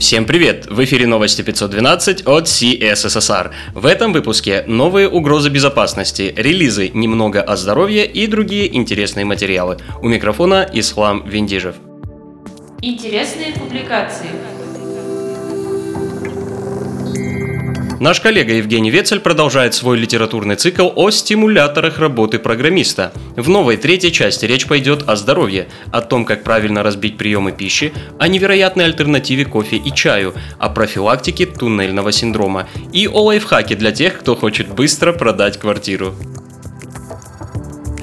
Всем привет! В эфире новости 512 от CSSR. В этом выпуске новые угрозы безопасности, релизы, немного о здоровье и другие интересные материалы. У микрофона Ислам Виндижев. Интересные публикации. Наш коллега Евгений Вецель продолжает свой литературный цикл о стимуляторах работы программиста. В новой третьей части речь пойдет о здоровье, о том, как правильно разбить приемы пищи, о невероятной альтернативе кофе и чаю, о профилактике туннельного синдрома и о лайфхаке для тех, кто хочет быстро продать квартиру.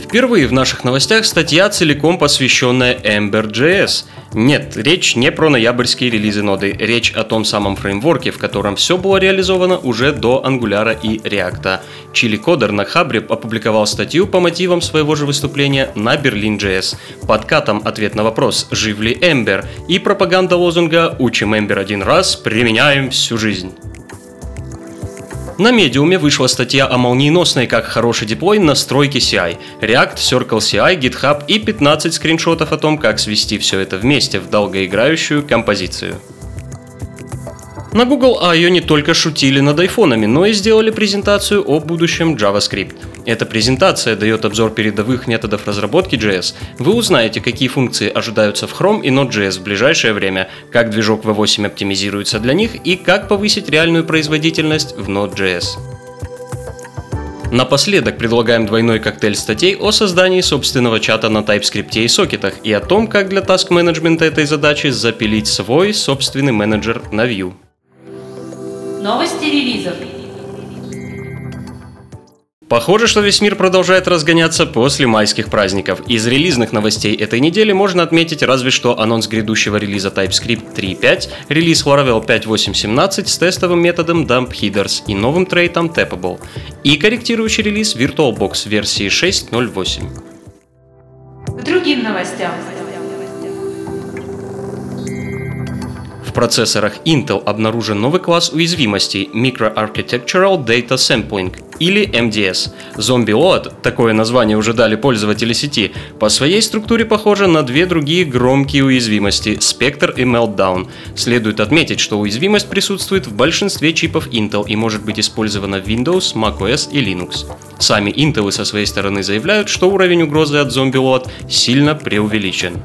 Впервые в наших новостях статья, целиком посвященная Ember.js. Нет, речь не про ноябрьские релизы ноды, речь о том самом фреймворке, в котором все было реализовано уже до Angular и React. Чили Кодер на Хабре опубликовал статью по мотивам своего же выступления на Berlin.js. Подкатом ответ на вопрос «Жив ли Ember?» и пропаганда лозунга «Учим Ember один раз, применяем всю жизнь». На медиуме вышла статья о молниеносной, как хороший деплой, настройке CI, React, Circle CI, GitHub и 15 скриншотов о том, как свести все это вместе в долгоиграющую композицию. На Google I.O. не только шутили над айфонами, но и сделали презентацию о будущем JavaScript. Эта презентация дает обзор передовых методов разработки JS. Вы узнаете, какие функции ожидаются в Chrome и Node.js в ближайшее время, как движок V8 оптимизируется для них и как повысить реальную производительность в Node.js. Напоследок предлагаем двойной коктейль статей о создании собственного чата на TypeScript и сокетах и о том, как для таск-менеджмента этой задачи запилить свой собственный менеджер на Vue. Новости релизов. Похоже, что весь мир продолжает разгоняться после майских праздников. Из релизных новостей этой недели можно отметить разве что анонс грядущего релиза TypeScript 3.5, релиз Laravel 5.8.17 с тестовым методом Dump Headers и новым трейтом Tappable, и корректирующий релиз VirtualBox версии 6.0.8. К другим новостям. Процессорах Intel обнаружен новый класс уязвимостей Microarchitectural Data Sampling или MDS. Zombie Load, такое название уже дали пользователи сети, по своей структуре похоже на две другие громкие уязвимости Spectre и Meltdown. Следует отметить, что уязвимость присутствует в большинстве чипов Intel и может быть использована в Windows, macOS и Linux. Сами Intel со своей стороны заявляют, что уровень угрозы от Zombie Load сильно преувеличен.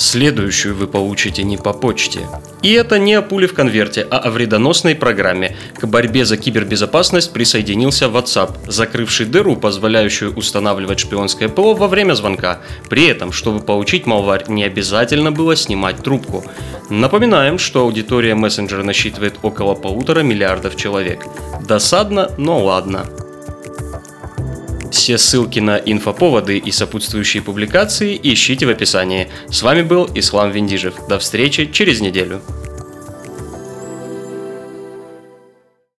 Следующую вы получите не по почте. И это не о пуле в конверте, а о вредоносной программе. К борьбе за кибербезопасность присоединился WhatsApp, закрывший дыру, позволяющую устанавливать шпионское ПО во время звонка. При этом, чтобы получить малварь, не обязательно было снимать трубку. Напоминаем, что аудитория мессенджера насчитывает около полутора миллиардов человек. Досадно, но ладно. Все ссылки на инфоповоды и сопутствующие публикации ищите в описании. С вами был Ислам Виндижев. До встречи через неделю.